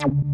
you.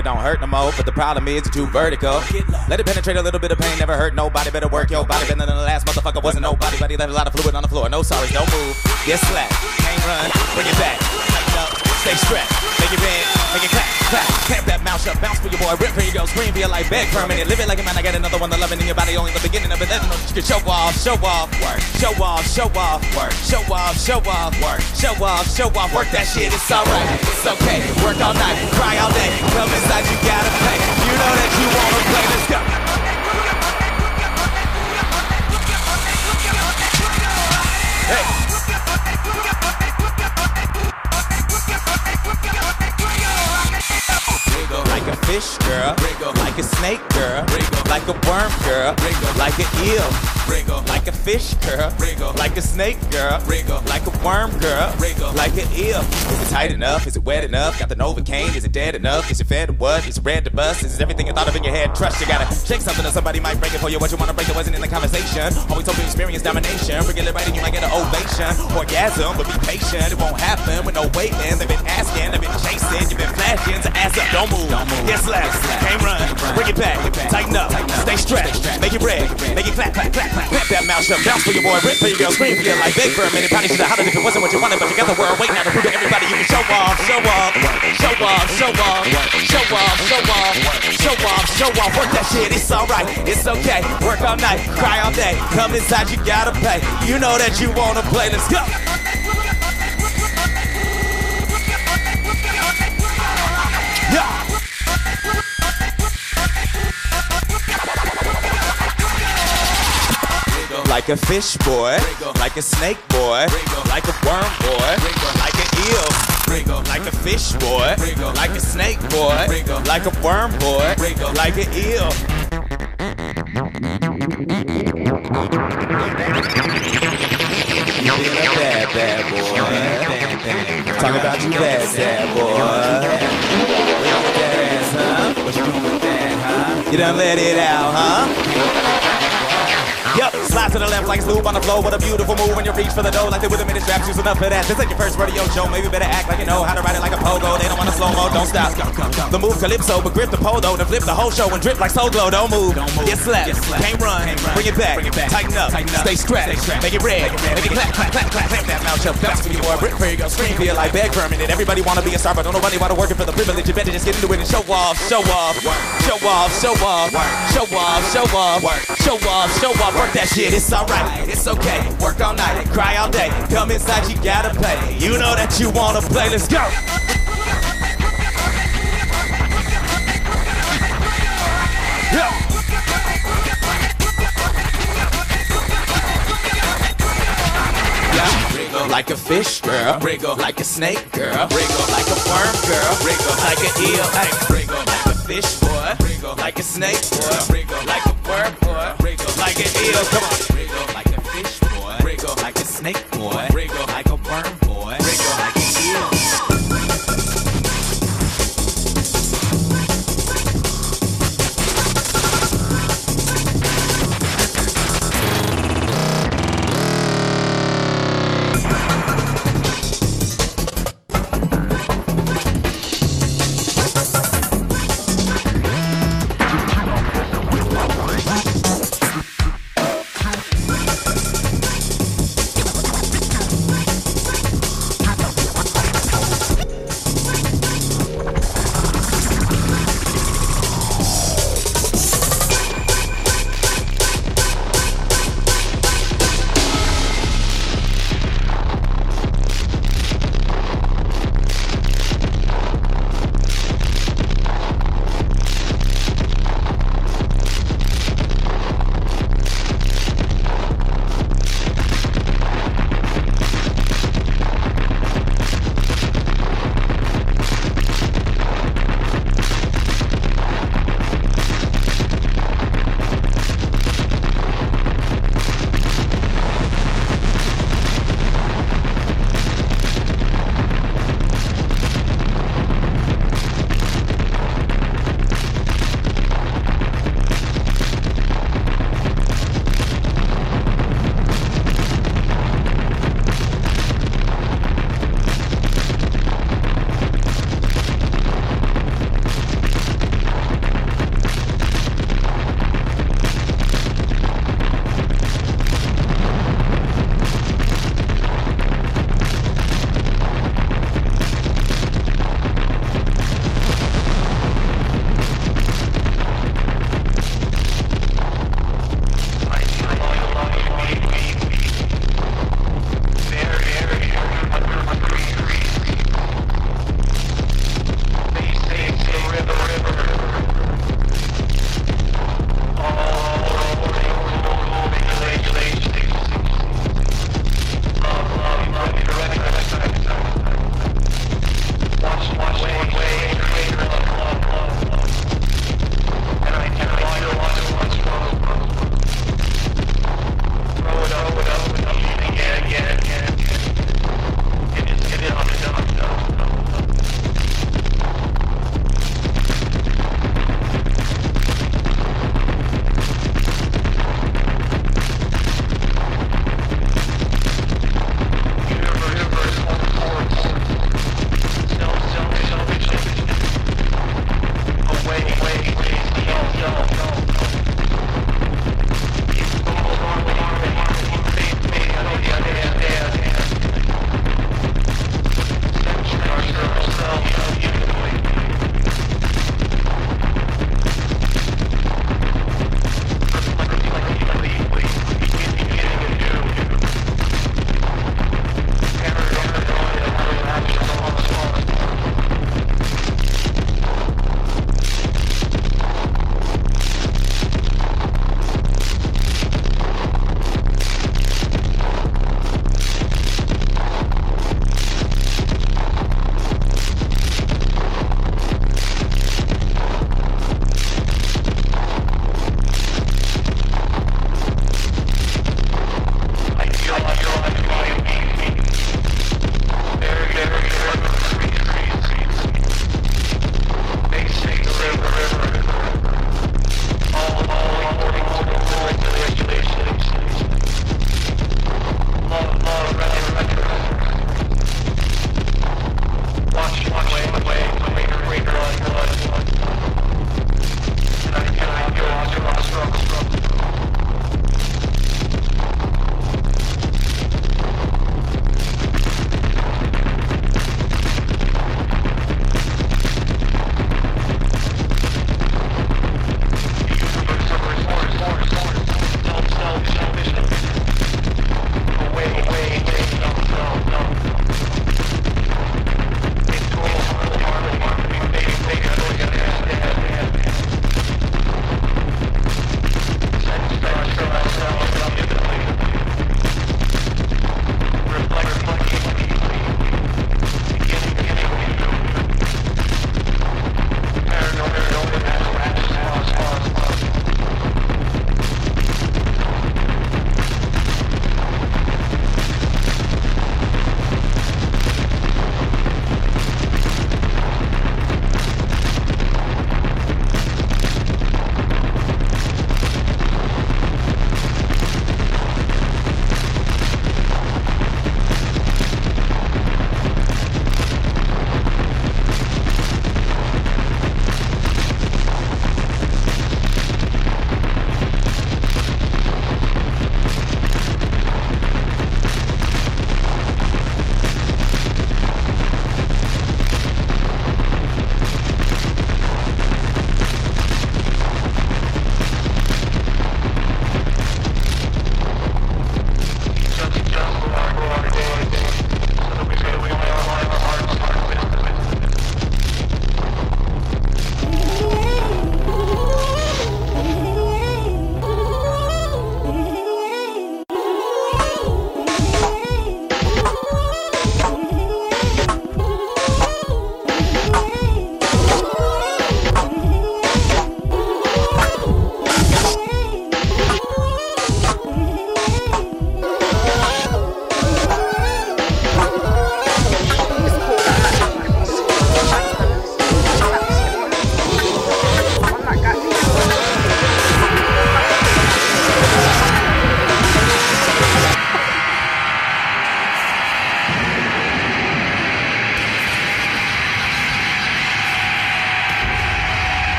It don't hurt no more. But the problem is it's too vertical. Let it penetrate a little bit of pain, never hurt nobody. Better work your body better than the last motherfucker wasn't nobody. But he left a lot of fluid on the floor. No sorry, don't move. Get slack. Can't run. Bring it back. Tighten up. Stay strapped. Make it bend. Make it clap. Clap. Clamp that mouth shut. Bounce for your boy. Rip for your girl. Scream for your life. Beg minute. Live it like a man. I got another one. The loving in your body. Only the beginning of it. Let you can show off. Show off. Work. Show off. Show off. Work. Show off. Show off. Work. Show off. Show off. Work that shit. It's alright. It's okay. Work all night. Cry all day. Come inside. You gotta pay. You know that you wanna play. Let's go. Fish girl, like a snake girl, like a worm girl, like an eel, like a fish girl, like a snake girl, like a worm girl, like an eel. Is it tight enough? Is it wet enough? Got the Novocaine? Is it dead enough? Is it fed or what? Is it red to bust? Is it everything you thought of in your head? Trust you gotta shake something or somebody might break it for you. What you wanna break it wasn't in the conversation. Always hope to experience domination. Forget it right and you might get an ovation. Orgasm, but be patient. It won't happen with no waiting. They've been asking, they've been chasing. You've been flashing. So ass up, don't move. Get slack, can't run. Bring it back, tighten up, stay strapped. Make it red, make it clap, clap, clap, Clap that mouth shut. Bounce for your boy, rip for your girl, scream for your life. Beg for a minute, probably should have hollered if it wasn't what you wanted. But got the world waiting out to prove to everybody you can show off, show off, show off, show off, show off, show off, show off, show off. Work that shit, it's alright, it's okay. Work all night, cry all day. Come inside, you gotta pay. You know that you wanna play. Let's go. Like a fish boy, like a snake boy, like a worm boy, like an eel, like a fish boy, like a snake boy, like a worm boy, like an eel. You being a bad, bad boy. Talk about you bad, bad boy. What you with that, huh? You done let it out, huh? Yup, slide to the left like Snoop on the floor What a beautiful move when you reach for the dough like they with a minute straps. Use enough for that. This ain't your first rodeo show. Maybe better act like you know how to ride it like a pogo. They don't want to slow mo, don't stop. The move calypso, but grip the polo. Then flip the whole show and drip like soul glow. Don't move. Get slapped. Can't run. can't Bring it back. Tighten up. Stay strapped. Make it red. Make it clap, clap, clap, clap, clap. That mouth shut. Bounce for you more. Brick for you go. Scream feel like beg permanent. Everybody wanna be a star, but don't nobody wanna work it for the privilege. You better just get into it and show off, show off, show off, show off, show off, show off, show off, show off. Work that shit. It's alright. It's okay. Work all night. And cry all day. Come inside. You gotta pay. You know that you wanna play. Let's go. Yeah. Like a fish girl, wriggle like a snake girl, wriggle like a worm girl, wriggle like an eel, hey, wriggle like a fish boy, wriggle like a snake boy, wriggle like a worm like an eel, come on,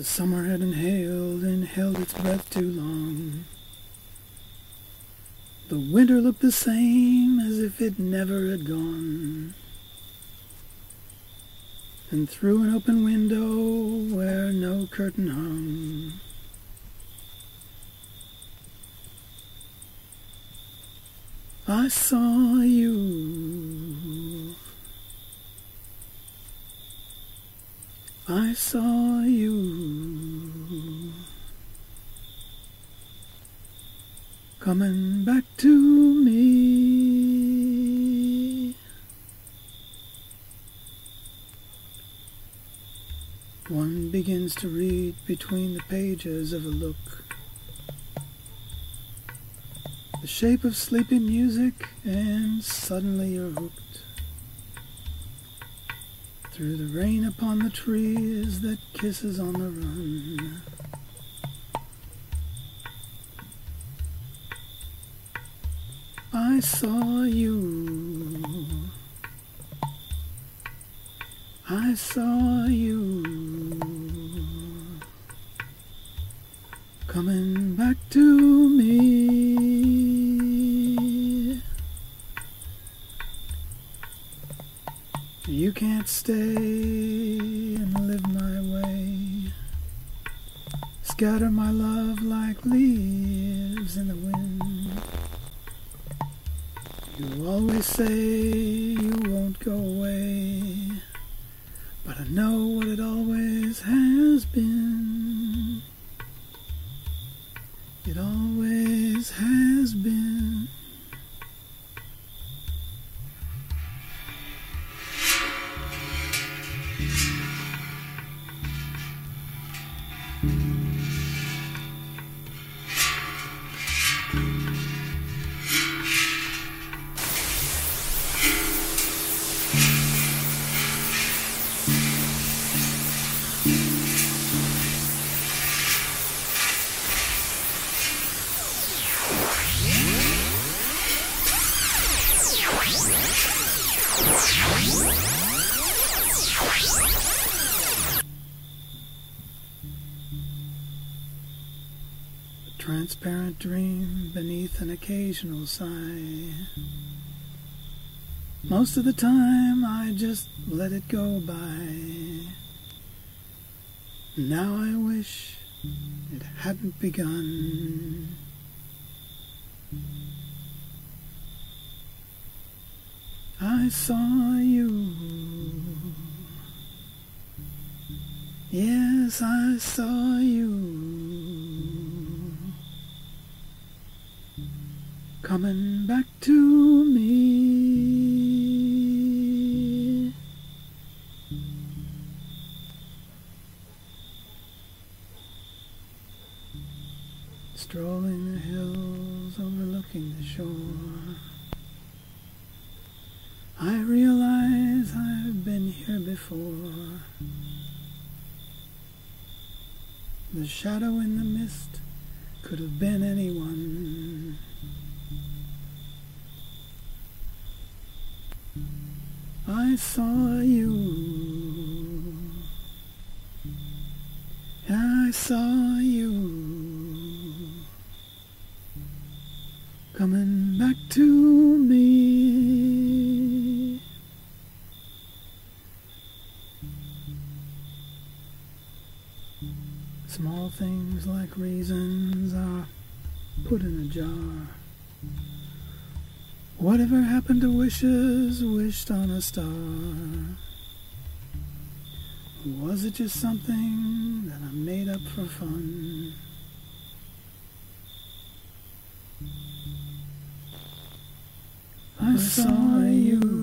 The summer had inhaled and held its breath too long. The winter looked the same as if it never had gone. And through an open window where no curtain hung, I saw you. I saw you coming back to me. One begins to read between the pages of a look. The shape of sleepy music, and suddenly you're hooked. Through the rain upon the trees that kisses on the run. I saw you. I saw you coming back to A occasional sigh. Most of the time I just let it go by. Now I wish it hadn't begun. I saw you. Yes, I saw you. Coming back to me. Strolling the hills overlooking the shore. I realize I've been here before. The shadow in the I saw you coming back to me. Small things like reasons are put in a jar. Whatever happened to wishes wished on a star? Was it just something made up for fun? I saw you.